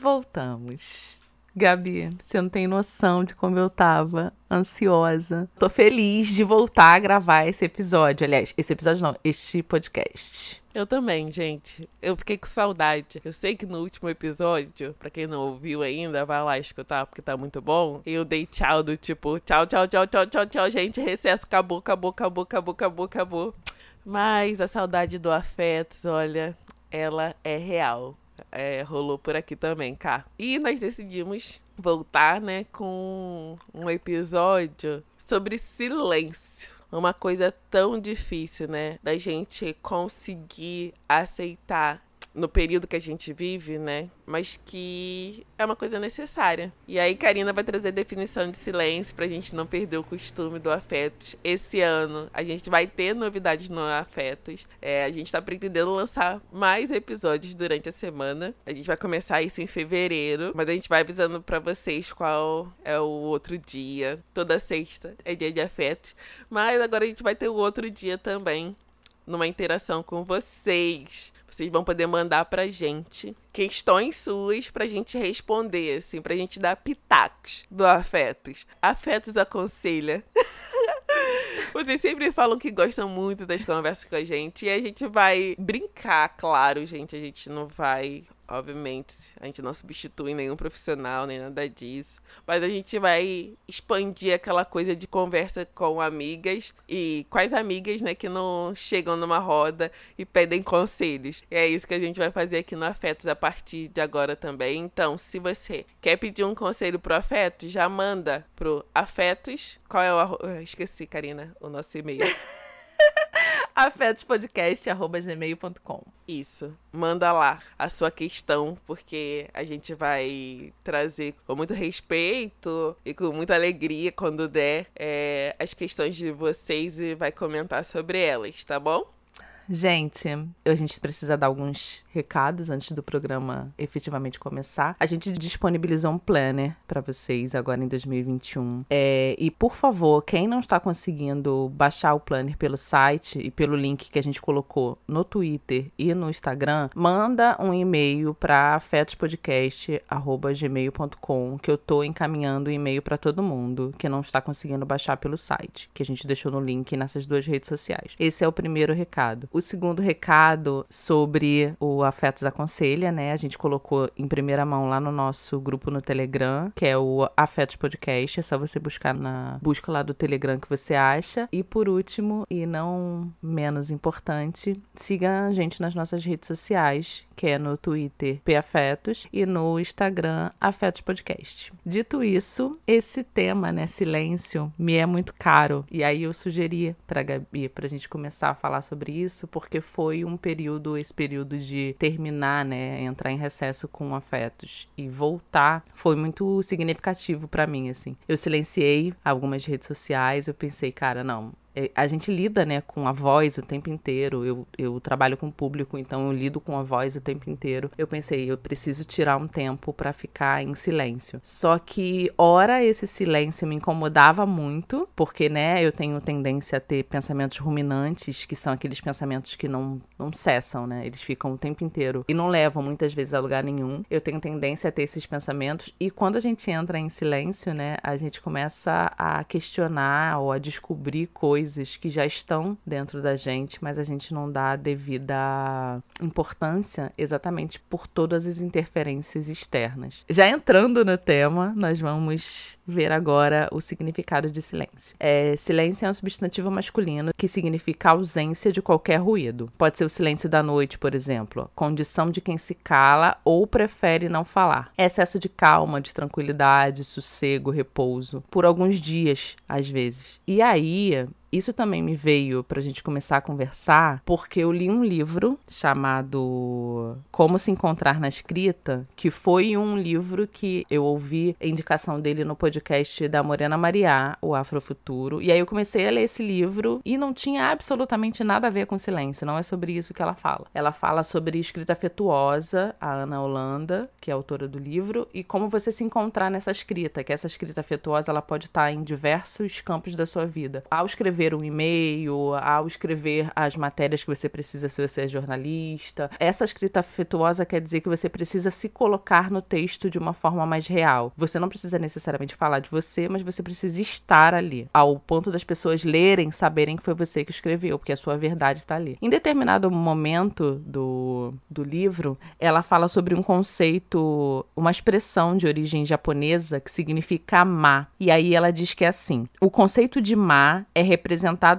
voltamos. Gabi, você não tem noção de como eu tava ansiosa. Tô feliz de voltar a gravar esse episódio. Aliás, esse episódio não, este podcast. Eu também, gente. Eu fiquei com saudade. Eu sei que no último episódio, pra quem não ouviu ainda, vai lá escutar porque tá muito bom. Eu dei tchau do tipo, tchau, tchau, tchau, tchau, tchau, tchau, gente. Recesso, acabou, acabou, acabou, acabou, acabou, acabou. Mas a saudade do afeto, olha, ela é real é, rolou por aqui também, cá. E nós decidimos voltar, né, com um episódio sobre silêncio. Uma coisa tão difícil, né, da gente conseguir aceitar no período que a gente vive, né? Mas que é uma coisa necessária. E aí, Karina vai trazer definição de silêncio pra gente não perder o costume do Afetos. Esse ano a gente vai ter novidades no Afetos. É, a gente tá pretendendo lançar mais episódios durante a semana. A gente vai começar isso em fevereiro, mas a gente vai avisando para vocês qual é o outro dia. Toda sexta é dia de afetos. Mas agora a gente vai ter o outro dia também, numa interação com vocês. Vocês vão poder mandar pra gente questões suas pra gente responder, assim, pra gente dar pitacos do Afetos. Afetos aconselha. Vocês sempre falam que gostam muito das conversas com a gente e a gente vai brincar, claro, gente. A gente não vai obviamente, a gente não substitui nenhum profissional, nem nada disso. Mas a gente vai expandir aquela coisa de conversa com amigas e quais amigas, né, que não chegam numa roda e pedem conselhos. E é isso que a gente vai fazer aqui no Afetos a partir de agora também. Então, se você quer pedir um conselho pro Afetos, já manda pro Afetos. Qual é o. Esqueci, Karina, o nosso e-mail. afetospodcast.gmail.com Isso. Manda lá a sua questão, porque a gente vai trazer com muito respeito e com muita alegria, quando der, é, as questões de vocês e vai comentar sobre elas, tá bom? Gente, a gente precisa dar alguns recados antes do programa efetivamente começar. A gente disponibilizou um planner para vocês agora em 2021. É, e por favor, quem não está conseguindo baixar o planner pelo site e pelo link que a gente colocou no Twitter e no Instagram, manda um e-mail para afetospodcast@gmail.com que eu tô encaminhando o e-mail para todo mundo que não está conseguindo baixar pelo site, que a gente deixou no link nessas duas redes sociais. Esse é o primeiro recado. O segundo recado sobre o Afetos Aconselha, né? A gente colocou em primeira mão lá no nosso grupo no Telegram, que é o Afetos Podcast. É só você buscar na busca lá do Telegram que você acha. E por último, e não menos importante, siga a gente nas nossas redes sociais, que é no Twitter Afetos e no Instagram Afetos Podcast. Dito isso, esse tema, né, silêncio, me é muito caro. E aí eu sugeri para Gabi pra gente começar a falar sobre isso, porque foi um período, esse período de terminar, né, entrar em recesso com afetos e voltar, foi muito significativo para mim, assim. Eu silenciei algumas redes sociais, eu pensei, cara, não, a gente lida, né, com a voz o tempo inteiro. Eu, eu trabalho com público, então eu lido com a voz o tempo inteiro. Eu pensei, eu preciso tirar um tempo para ficar em silêncio. Só que, ora, esse silêncio me incomodava muito, porque, né, eu tenho tendência a ter pensamentos ruminantes, que são aqueles pensamentos que não, não cessam, né? Eles ficam o tempo inteiro e não levam muitas vezes a lugar nenhum. Eu tenho tendência a ter esses pensamentos, e quando a gente entra em silêncio, né, a gente começa a questionar ou a descobrir coisas coisas que já estão dentro da gente, mas a gente não dá a devida importância exatamente por todas as interferências externas. Já entrando no tema, nós vamos ver agora o significado de silêncio. É, silêncio é um substantivo masculino que significa ausência de qualquer ruído. Pode ser o silêncio da noite, por exemplo, condição de quem se cala ou prefere não falar. Excesso de calma, de tranquilidade, sossego, repouso, por alguns dias, às vezes. E aí, isso também me veio para a gente começar a conversar, porque eu li um livro chamado Como se Encontrar na Escrita, que foi um livro que eu ouvi a indicação dele no podcast da Morena Mariá, o Afrofuturo. E aí eu comecei a ler esse livro e não tinha absolutamente nada a ver com silêncio, não é sobre isso que ela fala. Ela fala sobre escrita afetuosa, a Ana Holanda, que é autora do livro, e como você se encontrar nessa escrita, que essa escrita afetuosa ela pode estar em diversos campos da sua vida. Ao escrever escrever um e-mail, ao escrever as matérias que você precisa se você é jornalista. Essa escrita afetuosa quer dizer que você precisa se colocar no texto de uma forma mais real. Você não precisa necessariamente falar de você, mas você precisa estar ali, ao ponto das pessoas lerem, saberem que foi você que escreveu, porque a sua verdade está ali. Em determinado momento do, do livro, ela fala sobre um conceito, uma expressão de origem japonesa que significa ma. E aí ela diz que é assim: o conceito de ma é representado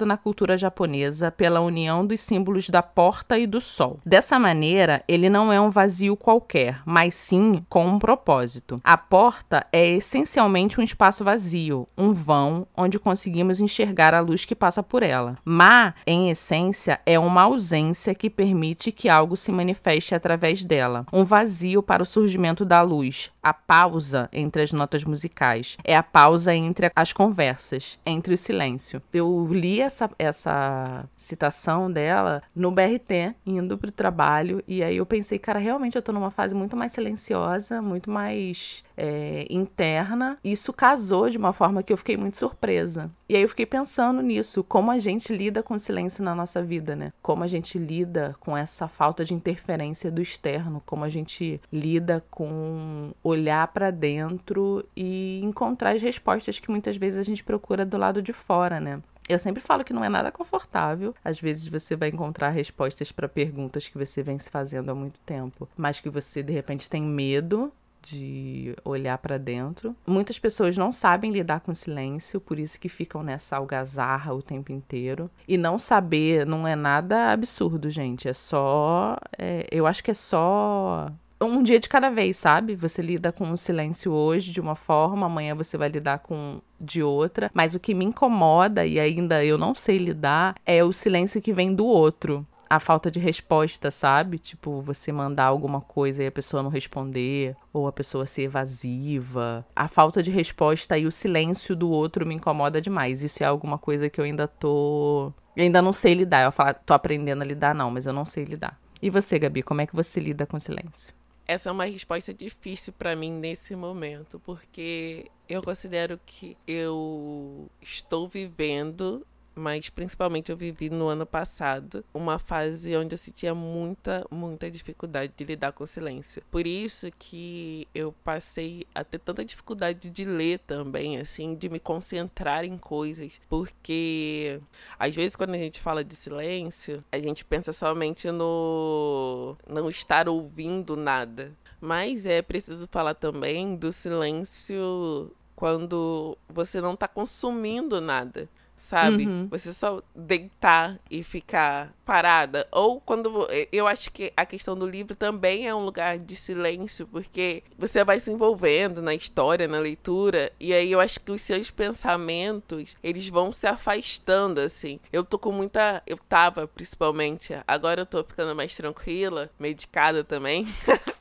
na cultura japonesa pela união dos símbolos da porta e do sol. Dessa maneira, ele não é um vazio qualquer, mas sim com um propósito. A porta é essencialmente um espaço vazio, um vão onde conseguimos enxergar a luz que passa por ela. Ma, em essência, é uma ausência que permite que algo se manifeste através dela, um vazio para o surgimento da luz, a pausa entre as notas musicais, é a pausa entre as conversas, entre o silêncio. Eu li essa, essa citação dela no BRT, indo pro trabalho, e aí eu pensei, cara, realmente eu tô numa fase muito mais silenciosa, muito mais é, interna. Isso casou de uma forma que eu fiquei muito surpresa. E aí eu fiquei pensando nisso, como a gente lida com o silêncio na nossa vida, né? Como a gente lida com essa falta de interferência do externo, como a gente lida com olhar para dentro e encontrar as respostas que muitas vezes a gente procura do lado de fora, né? Eu sempre falo que não é nada confortável. Às vezes você vai encontrar respostas para perguntas que você vem se fazendo há muito tempo, mas que você de repente tem medo de olhar para dentro. Muitas pessoas não sabem lidar com silêncio, por isso que ficam nessa algazarra o tempo inteiro. E não saber não é nada absurdo, gente. É só. É, eu acho que é só um dia de cada vez, sabe? Você lida com o silêncio hoje de uma forma, amanhã você vai lidar com de outra. Mas o que me incomoda e ainda eu não sei lidar é o silêncio que vem do outro a falta de resposta, sabe? Tipo, você mandar alguma coisa e a pessoa não responder, ou a pessoa ser evasiva. A falta de resposta e o silêncio do outro me incomoda demais. Isso é alguma coisa que eu ainda tô. Eu ainda não sei lidar. Eu falo, tô aprendendo a lidar, não, mas eu não sei lidar. E você, Gabi, como é que você lida com silêncio? Essa é uma resposta difícil para mim nesse momento, porque eu considero que eu estou vivendo mas principalmente eu vivi no ano passado uma fase onde eu sentia muita, muita dificuldade de lidar com o silêncio. Por isso que eu passei a ter tanta dificuldade de ler também, assim, de me concentrar em coisas, porque às vezes quando a gente fala de silêncio, a gente pensa somente no não estar ouvindo nada. Mas é preciso falar também do silêncio quando você não está consumindo nada sabe? Uhum. Você só deitar e ficar parada. Ou quando. Eu acho que a questão do livro também é um lugar de silêncio, porque você vai se envolvendo na história, na leitura, e aí eu acho que os seus pensamentos, eles vão se afastando, assim. Eu tô com muita. Eu tava, principalmente. Agora eu tô ficando mais tranquila, medicada também.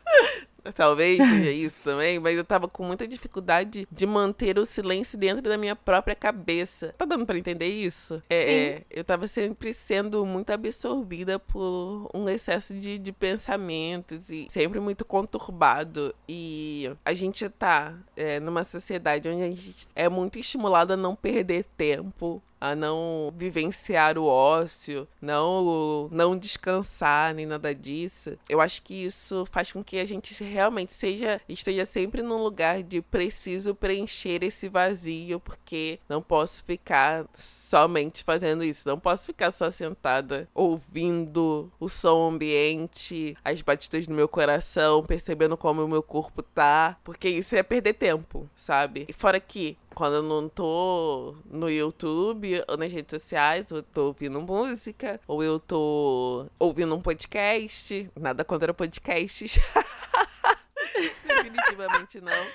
Talvez seja isso também, mas eu tava com muita dificuldade de manter o silêncio dentro da minha própria cabeça. Tá dando para entender isso? É, é, eu tava sempre sendo muito absorvida por um excesso de, de pensamentos e sempre muito conturbado. E a gente tá é, numa sociedade onde a gente é muito estimulado a não perder tempo, a não vivenciar o ócio, não não descansar nem nada disso. Eu acho que isso faz com que a gente realmente seja esteja sempre num lugar de preciso preencher esse vazio, porque não posso ficar somente fazendo isso, não posso ficar só sentada ouvindo o som ambiente, as batidas do meu coração, percebendo como o meu corpo tá, porque isso é perder tempo, sabe? E fora que quando eu não tô no YouTube ou nas redes sociais, eu tô ouvindo música, ou eu tô ouvindo um podcast. Nada contra podcasts. Definitivamente não.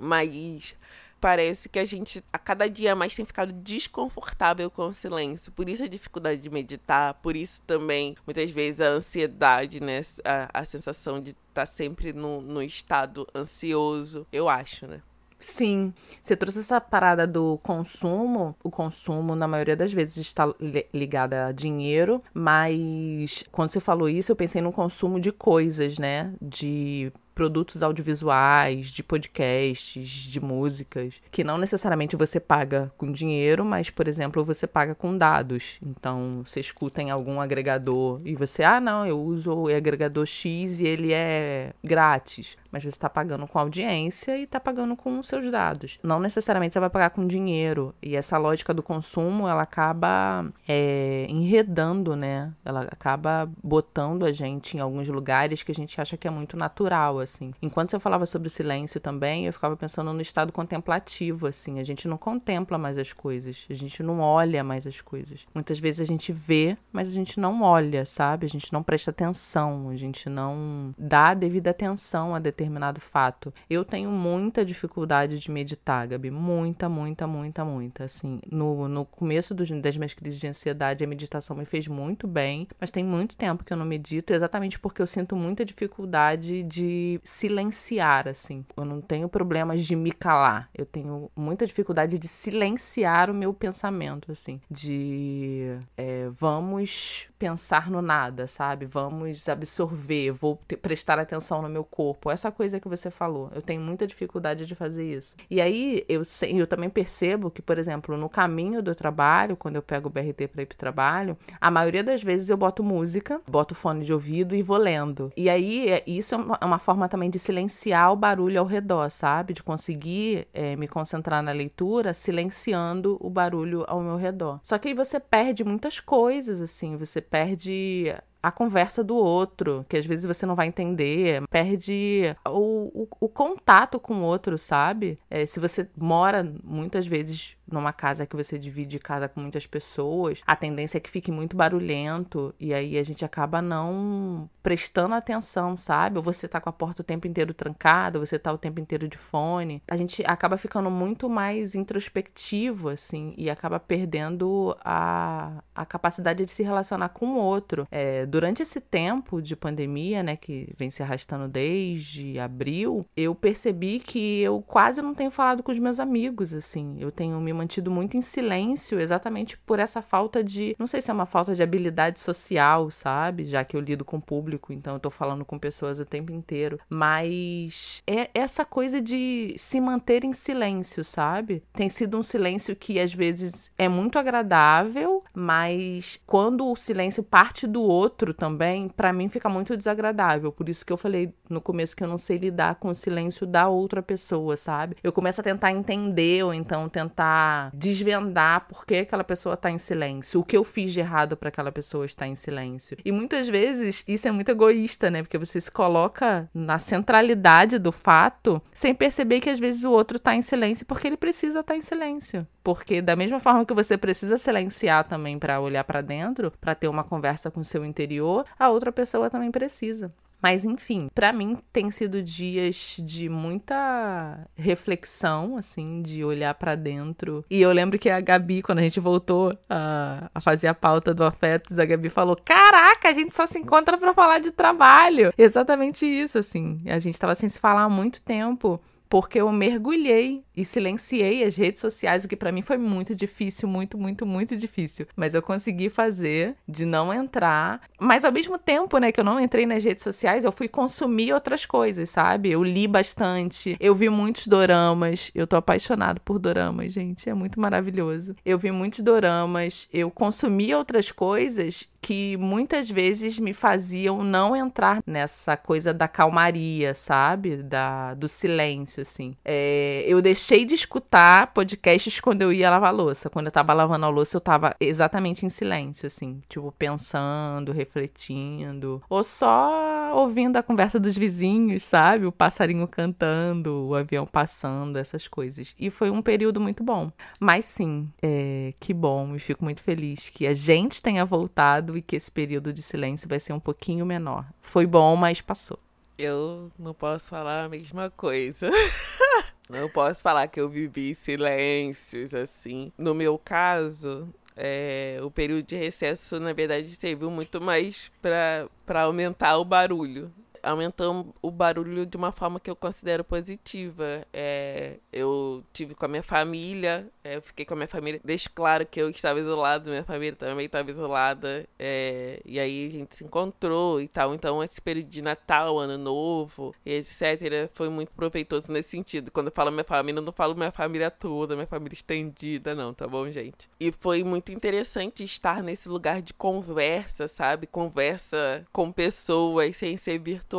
Mas parece que a gente, a cada dia mais, tem ficado desconfortável com o silêncio. Por isso a dificuldade de meditar, por isso também, muitas vezes, a ansiedade, né? A, a sensação de estar tá sempre no, no estado ansioso, eu acho, né? Sim, você trouxe essa parada do consumo. O consumo, na maioria das vezes, está ligado a dinheiro, mas quando você falou isso, eu pensei no consumo de coisas, né? De produtos audiovisuais, de podcasts, de músicas, que não necessariamente você paga com dinheiro, mas, por exemplo, você paga com dados. Então, você escuta em algum agregador e você, ah, não, eu uso o agregador X e ele é grátis mas você está pagando com audiência e está pagando com os seus dados. Não necessariamente você vai pagar com dinheiro. E essa lógica do consumo, ela acaba é, enredando, né? Ela acaba botando a gente em alguns lugares que a gente acha que é muito natural, assim. Enquanto você falava sobre o silêncio também, eu ficava pensando no estado contemplativo, assim. A gente não contempla mais as coisas, a gente não olha mais as coisas. Muitas vezes a gente vê, mas a gente não olha, sabe? A gente não presta atenção, a gente não dá devida atenção a determinado fato. Eu tenho muita dificuldade de meditar, Gabi. Muita, muita, muita, muita. Assim, no, no começo dos, das minhas crises de ansiedade, a meditação me fez muito bem, mas tem muito tempo que eu não medito, exatamente porque eu sinto muita dificuldade de silenciar, assim. Eu não tenho problemas de me calar. Eu tenho muita dificuldade de silenciar o meu pensamento, assim. De é, vamos pensar no nada, sabe? Vamos absorver, vou prestar atenção no meu corpo. Essa coisa que você falou. Eu tenho muita dificuldade de fazer isso. E aí eu, eu também percebo que, por exemplo, no caminho do trabalho, quando eu pego o BRT para ir pro trabalho, a maioria das vezes eu boto música, boto fone de ouvido e vou lendo. E aí é, isso é uma, é uma forma também de silenciar o barulho ao redor, sabe? De conseguir é, me concentrar na leitura silenciando o barulho ao meu redor. Só que aí você perde muitas coisas, assim. Você perde a conversa do outro, que às vezes você não vai entender, perde o, o, o contato com o outro, sabe? É, se você mora muitas vezes numa casa que você divide casa com muitas pessoas, a tendência é que fique muito barulhento e aí a gente acaba não prestando atenção, sabe? Ou você tá com a porta o tempo inteiro trancada, ou você tá o tempo inteiro de fone. A gente acaba ficando muito mais introspectivo, assim, e acaba perdendo a, a capacidade de se relacionar com o outro. É, durante esse tempo de pandemia, né, que vem se arrastando desde abril, eu percebi que eu quase não tenho falado com os meus amigos, assim. Eu tenho me mantido muito em silêncio, exatamente por essa falta de. Não sei se é uma falta de habilidade social, sabe? Já que eu lido com o público, então eu tô falando com pessoas o tempo inteiro. Mas é essa coisa de se manter em silêncio, sabe? Tem sido um silêncio que às vezes é muito agradável, mas quando o silêncio parte do outro também, para mim fica muito desagradável. Por isso que eu falei no começo que eu não sei lidar com o silêncio da outra pessoa, sabe? Eu começo a tentar entender ou então tentar desvendar por que aquela pessoa está em silêncio, o que eu fiz de errado para aquela pessoa estar em silêncio. E muitas vezes isso é muito egoísta, né? Porque você se coloca na centralidade do fato sem perceber que às vezes o outro está em silêncio porque ele precisa estar tá em silêncio. Porque da mesma forma que você precisa silenciar também para olhar para dentro, para ter uma conversa com o seu interior, a outra pessoa também precisa. Mas enfim, para mim tem sido dias de muita reflexão, assim, de olhar para dentro. E eu lembro que a Gabi, quando a gente voltou a, a fazer a pauta do Afetos, a Gabi falou: Caraca, a gente só se encontra para falar de trabalho. Exatamente isso, assim. A gente tava sem se falar há muito tempo porque eu mergulhei e silenciei as redes sociais, o que para mim foi muito difícil, muito, muito, muito difícil. Mas eu consegui fazer de não entrar. Mas ao mesmo tempo, né, que eu não entrei nas redes sociais, eu fui consumir outras coisas, sabe? Eu li bastante, eu vi muitos doramas. Eu tô apaixonado por doramas, gente, é muito maravilhoso. Eu vi muitos doramas, eu consumi outras coisas que muitas vezes me faziam não entrar nessa coisa da calmaria, sabe? Da, do silêncio, assim. É, eu deixei de escutar podcasts quando eu ia lavar louça. Quando eu tava lavando a louça, eu tava exatamente em silêncio, assim. Tipo, pensando, refletindo. Ou só ouvindo a conversa dos vizinhos, sabe? O passarinho cantando, o avião passando, essas coisas. E foi um período muito bom. Mas sim, é, que bom. E fico muito feliz que a gente tenha voltado que esse período de silêncio vai ser um pouquinho menor. Foi bom, mas passou. Eu não posso falar a mesma coisa. não posso falar que eu vivi silêncios assim. No meu caso, é, o período de recesso, na verdade, serviu muito mais para aumentar o barulho aumentou o barulho de uma forma que eu considero positiva. É, eu tive com a minha família, é, eu fiquei com a minha família, deixo claro que eu estava isolado, minha família também estava isolada, é, e aí a gente se encontrou e tal. Então, esse período de Natal, Ano Novo, etc., foi muito proveitoso nesse sentido. Quando eu falo minha família, eu não falo minha família toda, minha família estendida, não, tá bom, gente? E foi muito interessante estar nesse lugar de conversa, sabe? Conversa com pessoas sem ser virtual.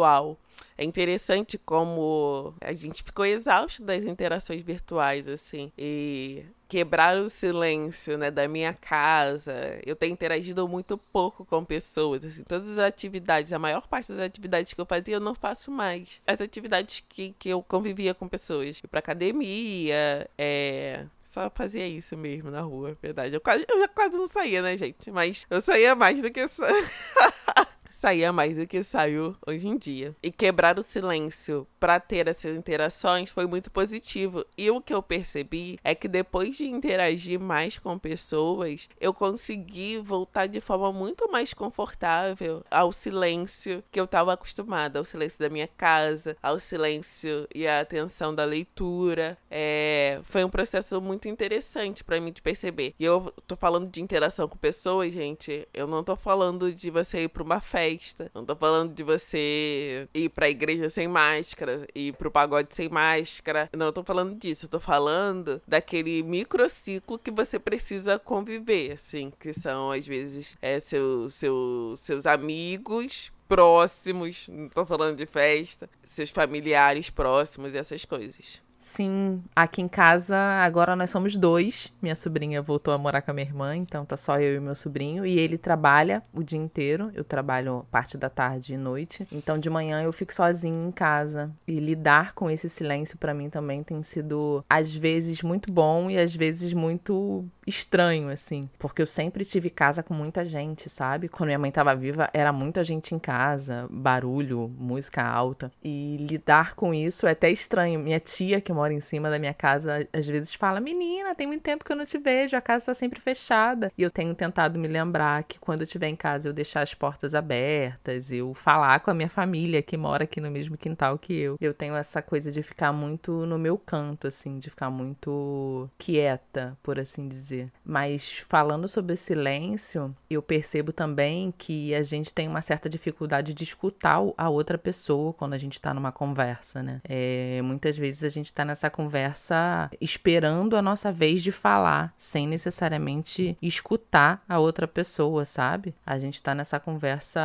É interessante como a gente ficou exausto das interações virtuais, assim. E quebrar o silêncio, né, da minha casa. Eu tenho interagido muito pouco com pessoas, assim, todas as atividades, a maior parte das atividades que eu fazia eu não faço mais. As atividades que, que eu convivia com pessoas, ir pra academia, é, só fazia isso mesmo na rua, verdade. Eu, quase, eu quase não saía, né, gente? Mas eu saía mais do que. saía mais do que saiu hoje em dia. E quebrar o silêncio para ter essas interações foi muito positivo. E o que eu percebi é que depois de interagir mais com pessoas, eu consegui voltar de forma muito mais confortável ao silêncio que eu estava acostumada, ao silêncio da minha casa, ao silêncio e à atenção da leitura. É, foi um processo muito interessante para mim de perceber. E eu tô falando de interação com pessoas, gente. Eu não tô falando de você ir para uma festa festa. Não tô falando de você ir pra igreja sem máscara, ir pro pagode sem máscara. Não tô falando disso. Eu tô falando daquele microciclo que você precisa conviver, assim, que são às vezes é, seu, seu, seus amigos próximos, não tô falando de festa, seus familiares próximos e essas coisas. Sim, aqui em casa agora nós somos dois. Minha sobrinha voltou a morar com a minha irmã, então tá só eu e meu sobrinho. E ele trabalha o dia inteiro. Eu trabalho parte da tarde e noite. Então de manhã eu fico sozinha em casa. E lidar com esse silêncio para mim também tem sido às vezes muito bom e às vezes muito estranho, assim. Porque eu sempre tive casa com muita gente, sabe? Quando minha mãe tava viva, era muita gente em casa, barulho, música alta. E lidar com isso é até estranho. Minha tia, que mora em cima da minha casa, às vezes fala: Menina, tem muito tempo que eu não te vejo, a casa tá sempre fechada. E eu tenho tentado me lembrar que quando eu estiver em casa, eu deixar as portas abertas, eu falar com a minha família que mora aqui no mesmo quintal que eu. Eu tenho essa coisa de ficar muito no meu canto, assim, de ficar muito quieta, por assim dizer. Mas falando sobre silêncio, eu percebo também que a gente tem uma certa dificuldade de escutar a outra pessoa quando a gente está numa conversa, né? É, muitas vezes a gente está nessa conversa esperando a nossa vez de falar, sem necessariamente escutar a outra pessoa, sabe? A gente está nessa conversa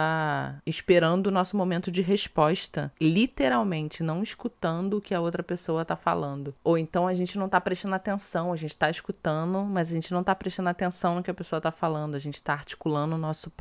esperando o nosso momento de resposta, literalmente, não escutando o que a outra pessoa está falando. Ou então a gente não está prestando atenção, a gente está escutando, mas a gente não está prestando atenção no que a pessoa está falando, a gente está articulando o nosso,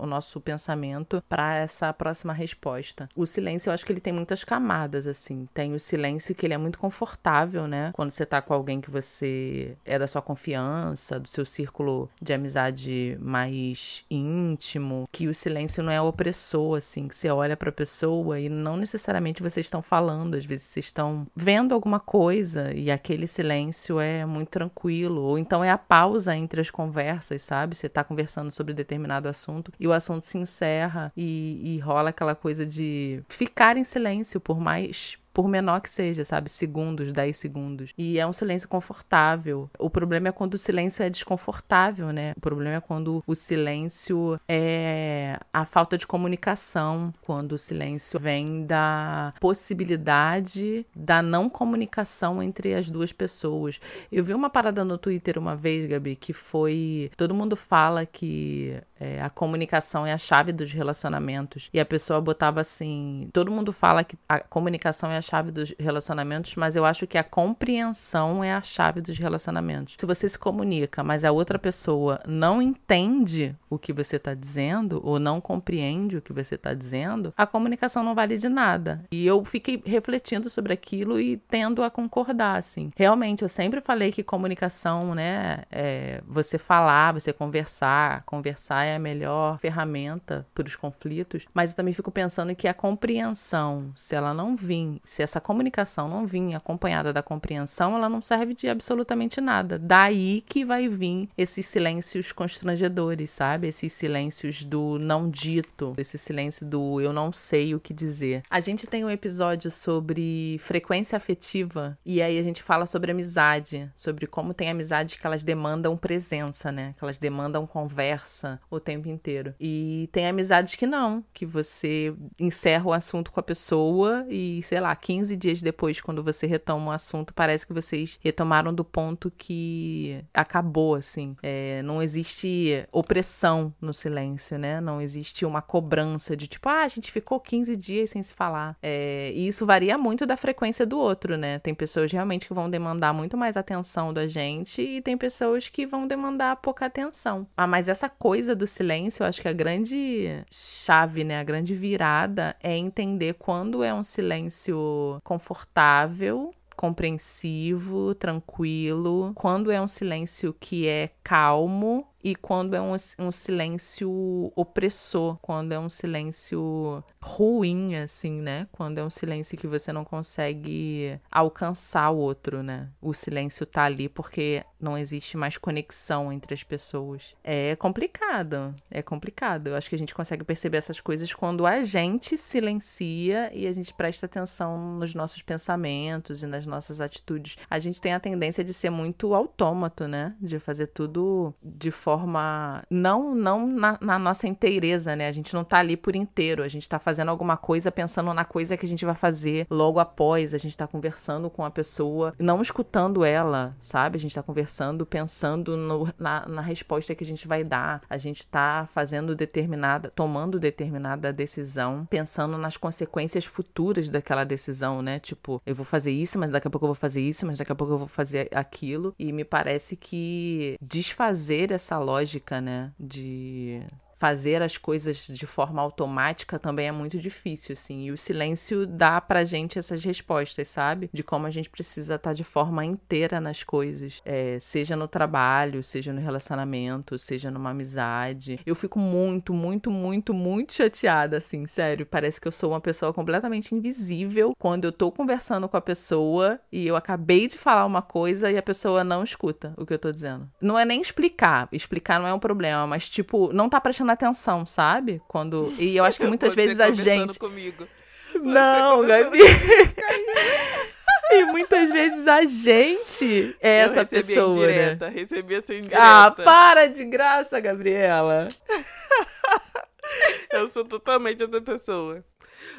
o nosso pensamento para essa próxima resposta. O silêncio, eu acho que ele tem muitas camadas, assim. Tem o silêncio que ele é muito confortável, né? Quando você tá com alguém que você é da sua confiança, do seu círculo de amizade mais íntimo, que o silêncio não é opressor, assim, que você olha para a pessoa e não necessariamente vocês estão falando, às vezes vocês estão vendo alguma coisa e aquele silêncio é muito tranquilo, ou então é a pausa entre as conversas, sabe? Você tá conversando sobre determinado assunto e o assunto se encerra e, e rola aquela coisa de ficar em silêncio por mais por menor que seja, sabe? Segundos, 10 segundos. E é um silêncio confortável. O problema é quando o silêncio é desconfortável, né? O problema é quando o silêncio é a falta de comunicação, quando o silêncio vem da possibilidade da não comunicação entre as duas pessoas. Eu vi uma parada no Twitter uma vez, Gabi, que foi. Todo mundo fala que é, a comunicação é a chave dos relacionamentos. E a pessoa botava assim: todo mundo fala que a comunicação é a chave dos relacionamentos, mas eu acho que a compreensão é a chave dos relacionamentos. Se você se comunica, mas a outra pessoa não entende o que você está dizendo ou não compreende o que você está dizendo, a comunicação não vale de nada. E eu fiquei refletindo sobre aquilo e tendo a concordar, assim. Realmente, eu sempre falei que comunicação, né, é você falar, você conversar, conversar é a melhor ferramenta para os conflitos, mas eu também fico pensando que a compreensão, se ela não vir, Se essa comunicação não vir acompanhada da compreensão, ela não serve de absolutamente nada. Daí que vai vir esses silêncios constrangedores, sabe? Esses silêncios do não dito, esse silêncio do eu não sei o que dizer. A gente tem um episódio sobre frequência afetiva e aí a gente fala sobre amizade, sobre como tem amizade que elas demandam presença, né? Que elas demandam conversa o tempo inteiro. E tem amizades que não, que você encerra o assunto com a pessoa e, sei lá, 15 dias depois, quando você retoma o assunto, parece que vocês retomaram do ponto que acabou, assim. É, não existe opressão no silêncio, né? Não existe uma cobrança de tipo, ah, a gente ficou 15 dias sem se falar. É, e isso varia muito da frequência do outro, né? Tem pessoas realmente que vão demandar muito mais atenção da gente e tem pessoas que vão demandar pouca atenção. Ah, mas essa coisa do silêncio, eu acho que a grande chave, né? A grande virada é entender quando é um silêncio confortável compreensivo, tranquilo, quando é um silêncio que é calmo e quando é um, um silêncio opressor, quando é um silêncio ruim, assim, né? Quando é um silêncio que você não consegue alcançar o outro, né? O silêncio tá ali porque não existe mais conexão entre as pessoas. É complicado, é complicado. Eu acho que a gente consegue perceber essas coisas quando a gente silencia e a gente presta atenção nos nossos pensamentos e nas nossas atitudes. A gente tem a tendência de ser muito autômato, né? De fazer tudo de forma forma. Não, não na, na, nossa inteireza, né? A gente não tá ali por inteiro. A gente tá fazendo alguma coisa pensando na coisa que a gente vai fazer logo após. A gente tá conversando com a pessoa, não escutando ela, sabe? A gente tá conversando, pensando no, na, na resposta que a gente vai dar. A gente tá fazendo determinada, tomando determinada decisão, pensando nas consequências futuras daquela decisão, né? Tipo, eu vou fazer isso, mas daqui a pouco eu vou fazer isso, mas daqui a pouco eu vou fazer aquilo. E me parece que desfazer essa lógica, né, de fazer as coisas de forma automática também é muito difícil, assim. E o silêncio dá pra gente essas respostas, sabe? De como a gente precisa estar tá de forma inteira nas coisas. É, seja no trabalho, seja no relacionamento, seja numa amizade. Eu fico muito, muito, muito, muito chateada, assim, sério. Parece que eu sou uma pessoa completamente invisível quando eu tô conversando com a pessoa e eu acabei de falar uma coisa e a pessoa não escuta o que eu tô dizendo. Não é nem explicar. Explicar não é um problema, mas, tipo, não tá prestando atenção, sabe? Quando. E eu acho que muitas vezes a gente. Comigo. Não, Gabi. E muitas vezes a gente é eu essa pessoa, indireta, né? Recebi essa indireta. Ah, para de graça, Gabriela. eu sou totalmente essa pessoa.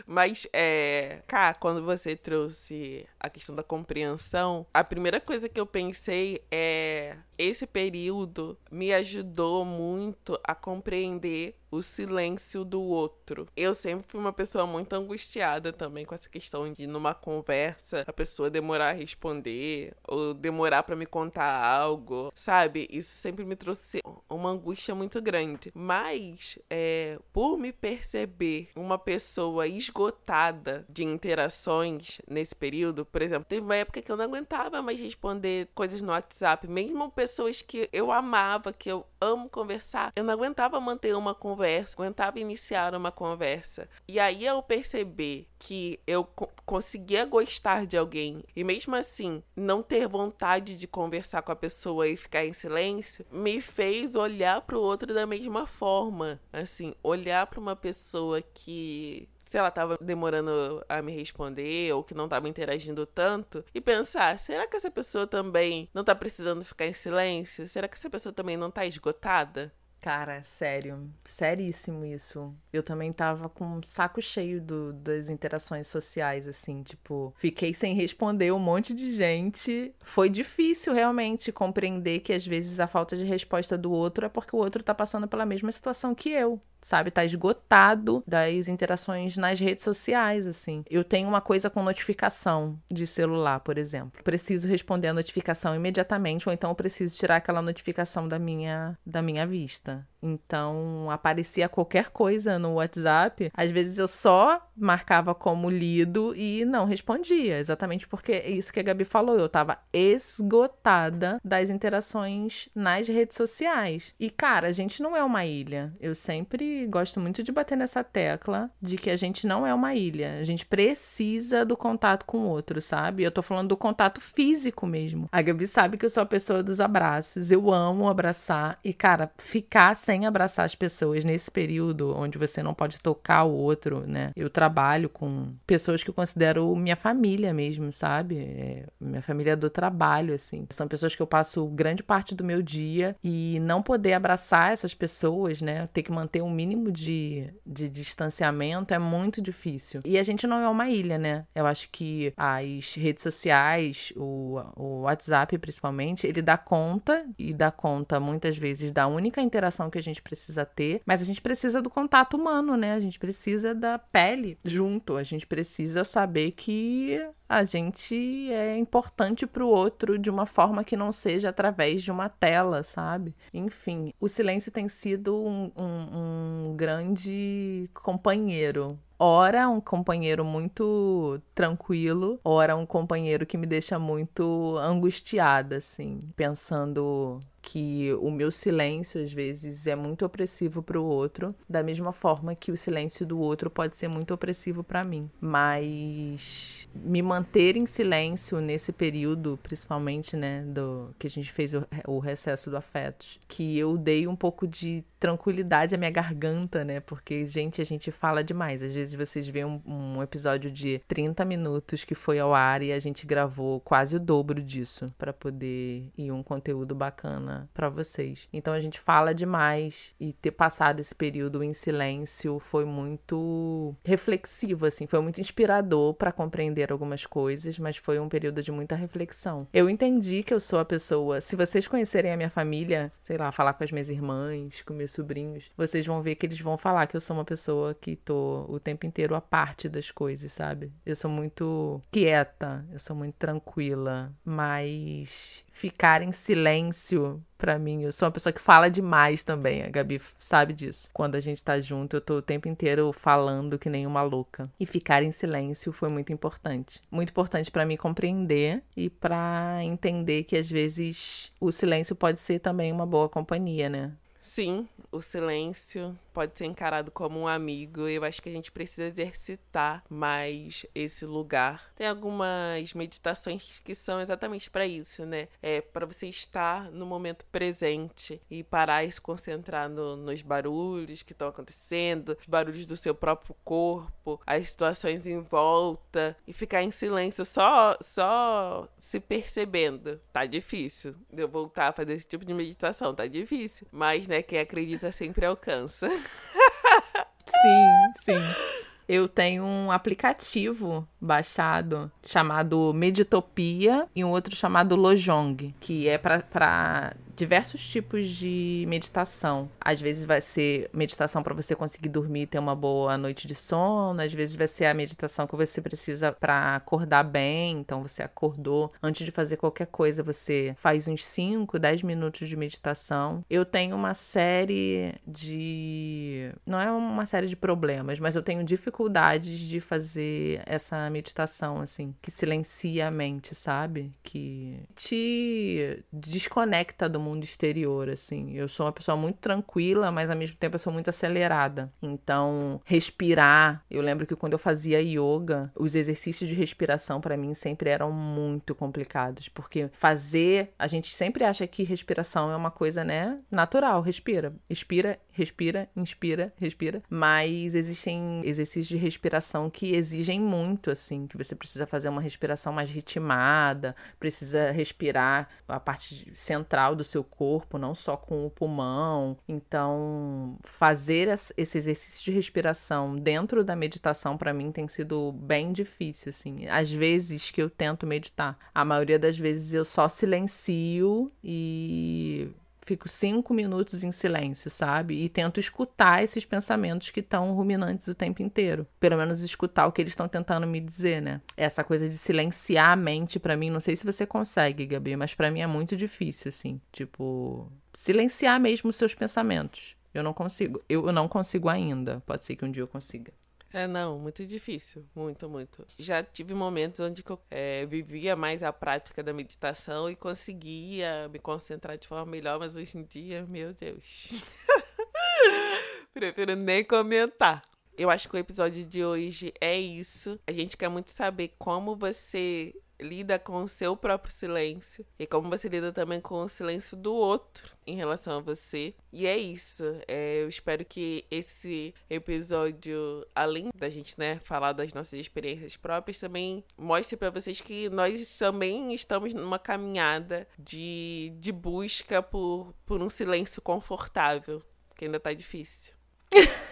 Mas, é. Cá, quando você trouxe a questão da compreensão, a primeira coisa que eu pensei é. Esse período me ajudou muito a compreender o silêncio do outro. Eu sempre fui uma pessoa muito angustiada também com essa questão de numa conversa a pessoa demorar a responder ou demorar para me contar algo, sabe? Isso sempre me trouxe uma angústia muito grande. Mas é, por me perceber uma pessoa esgotada de interações nesse período, por exemplo, teve uma época que eu não aguentava mais responder coisas no WhatsApp, mesmo pessoas que eu amava, que eu amo conversar, eu não aguentava manter uma conversa aguentava iniciar uma conversa. E aí eu perceber que eu co conseguia gostar de alguém e mesmo assim não ter vontade de conversar com a pessoa e ficar em silêncio, me fez olhar para o outro da mesma forma. Assim, olhar para uma pessoa que se ela tava demorando a me responder ou que não tava interagindo tanto e pensar, será que essa pessoa também não tá precisando ficar em silêncio? Será que essa pessoa também não tá esgotada? Cara, sério, seríssimo isso. Eu também tava com um saco cheio do, das interações sociais, assim, tipo, fiquei sem responder um monte de gente. Foi difícil realmente compreender que às vezes a falta de resposta do outro é porque o outro tá passando pela mesma situação que eu sabe? Tá esgotado das interações nas redes sociais, assim. Eu tenho uma coisa com notificação de celular, por exemplo. Preciso responder a notificação imediatamente, ou então eu preciso tirar aquela notificação da minha, da minha vista. Então, aparecia qualquer coisa no WhatsApp, às vezes eu só marcava como lido e não respondia, exatamente porque é isso que a Gabi falou, eu tava esgotada das interações nas redes sociais. E cara, a gente não é uma ilha. Eu sempre gosto muito de bater nessa tecla de que a gente não é uma ilha. A gente precisa do contato com o outro, sabe? Eu tô falando do contato físico mesmo. A Gabi sabe que eu sou a pessoa dos abraços. Eu amo abraçar e cara, ficar sem abraçar as pessoas nesse período onde você não pode tocar o outro, né? Eu trabalho com pessoas que eu considero minha família mesmo, sabe? É, minha família do trabalho, assim. São pessoas que eu passo grande parte do meu dia e não poder abraçar essas pessoas, né? Ter que manter um mínimo de, de distanciamento é muito difícil. E a gente não é uma ilha, né? Eu acho que as redes sociais, o, o WhatsApp principalmente, ele dá conta e dá conta muitas vezes da única interação que a gente precisa ter, mas a gente precisa do contato humano, né? A gente precisa da pele junto, a gente precisa saber que a gente é importante para o outro de uma forma que não seja através de uma tela, sabe? Enfim, o silêncio tem sido um, um, um grande companheiro ora um companheiro muito tranquilo, ora um companheiro que me deixa muito angustiada, assim, pensando que o meu silêncio às vezes é muito opressivo para o outro, da mesma forma que o silêncio do outro pode ser muito opressivo para mim. Mas me manter em silêncio nesse período, principalmente, né, do que a gente fez o, o recesso do afetos, que eu dei um pouco de tranquilidade à minha garganta, né? Porque, gente, a gente fala demais. Às vezes vocês veem um, um episódio de 30 minutos que foi ao ar e a gente gravou quase o dobro disso para poder ir um conteúdo bacana para vocês. Então a gente fala demais e ter passado esse período em silêncio foi muito reflexivo, assim, foi muito inspirador para compreender algumas coisas, mas foi um período de muita reflexão. Eu entendi que eu sou a pessoa. Se vocês conhecerem a minha família, sei lá, falar com as minhas irmãs, com meus sobrinhos, vocês vão ver que eles vão falar que eu sou uma pessoa que tô o tempo inteiro à parte das coisas, sabe? Eu sou muito quieta, eu sou muito tranquila, mas ficar em silêncio para mim. Eu sou uma pessoa que fala demais também. A Gabi sabe disso. Quando a gente tá junto, eu tô o tempo inteiro falando que nem uma louca. E ficar em silêncio foi muito importante. Muito importante para mim compreender e para entender que às vezes o silêncio pode ser também uma boa companhia, né? Sim, o silêncio pode ser encarado como um amigo. Eu acho que a gente precisa exercitar mais esse lugar. Tem algumas meditações que são exatamente para isso, né? É para você estar no momento presente e parar e se concentrar no, nos barulhos que estão acontecendo, os barulhos do seu próprio corpo, as situações em volta e ficar em silêncio só só se percebendo. Tá difícil. Eu voltar a fazer esse tipo de meditação, tá difícil, mas né, quem acredita sempre alcança. sim, sim. Eu tenho um aplicativo baixado chamado Meditopia e um outro chamado Lojong, que é para diversos tipos de meditação. Às vezes vai ser meditação para você conseguir dormir e ter uma boa noite de sono, às vezes vai ser a meditação que você precisa para acordar bem, então você acordou, antes de fazer qualquer coisa, você faz uns 5, 10 minutos de meditação. Eu tenho uma série de não é uma série de problemas, mas eu tenho dificuldades de fazer essa meditação assim, que silencia a mente, sabe? Que te desconecta do mundo exterior, assim. Eu sou uma pessoa muito tranquila, mas ao mesmo tempo eu sou muito acelerada. Então, respirar. Eu lembro que quando eu fazia yoga, os exercícios de respiração para mim sempre eram muito complicados, porque fazer, a gente sempre acha que respiração é uma coisa, né, natural, respira, expira, respira, inspira, respira, mas existem exercícios de respiração que exigem muito assim, que você precisa fazer uma respiração mais ritmada, precisa respirar a parte central do seu corpo, não só com o pulmão. Então, fazer esse exercício de respiração dentro da meditação para mim tem sido bem difícil, assim. Às vezes que eu tento meditar, a maioria das vezes eu só silencio e fico cinco minutos em silêncio, sabe? E tento escutar esses pensamentos que estão ruminantes o tempo inteiro. Pelo menos escutar o que eles estão tentando me dizer, né? Essa coisa de silenciar a mente, para mim, não sei se você consegue, Gabi, mas para mim é muito difícil, assim. Tipo, silenciar mesmo os seus pensamentos Eu não consigo. Eu não consigo ainda. Pode ser que um dia eu consiga. É, não, muito difícil. Muito, muito. Já tive momentos onde eu é, vivia mais a prática da meditação e conseguia me concentrar de forma melhor, mas hoje em dia, meu Deus. Prefiro nem comentar. Eu acho que o episódio de hoje é isso. A gente quer muito saber como você lida com o seu próprio silêncio e como você lida também com o silêncio do outro em relação a você. E é isso. É, eu espero que esse episódio, além da gente né, falar das nossas experiências próprias, também mostre para vocês que nós também estamos numa caminhada de, de busca por, por um silêncio confortável, que ainda tá difícil.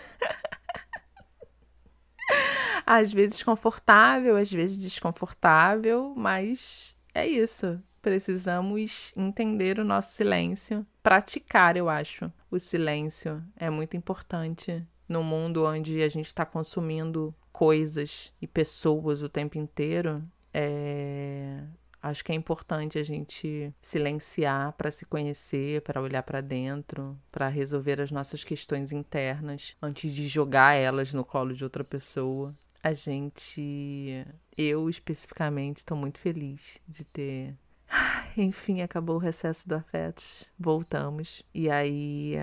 às vezes confortável, às vezes desconfortável, mas é isso. Precisamos entender o nosso silêncio, praticar, eu acho. O silêncio é muito importante no mundo onde a gente está consumindo coisas e pessoas o tempo inteiro. É... Acho que é importante a gente silenciar para se conhecer, para olhar para dentro, para resolver as nossas questões internas antes de jogar elas no colo de outra pessoa a gente, eu especificamente, estou muito feliz de ter. Enfim, acabou o recesso do Afetos, voltamos. E aí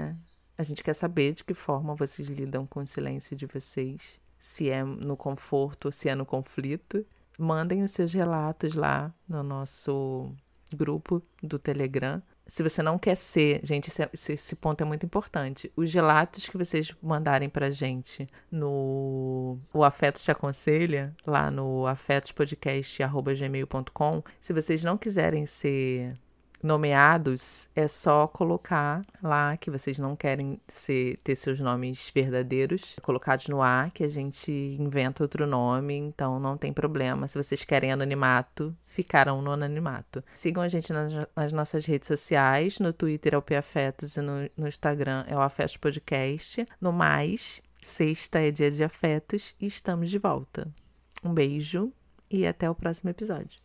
a gente quer saber de que forma vocês lidam com o silêncio de vocês, se é no conforto se é no conflito. Mandem os seus relatos lá no nosso grupo do Telegram se você não quer ser, gente, esse, esse, ponto é muito importante. Os relatos que vocês mandarem pra gente no O Afeto Te Aconselha, lá no afetospodcast.gmail.com, se vocês não quiserem ser nomeados, é só colocar lá que vocês não querem ser, ter seus nomes verdadeiros colocados no ar, que a gente inventa outro nome, então não tem problema. Se vocês querem anonimato, ficarão no anonimato. Sigam a gente nas, nas nossas redes sociais, no Twitter é o Afetos e no, no Instagram é o Afetos Podcast. No mais, sexta é dia de afetos e estamos de volta. Um beijo e até o próximo episódio.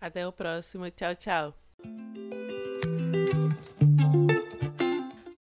Até o próximo. Tchau, tchau. thank you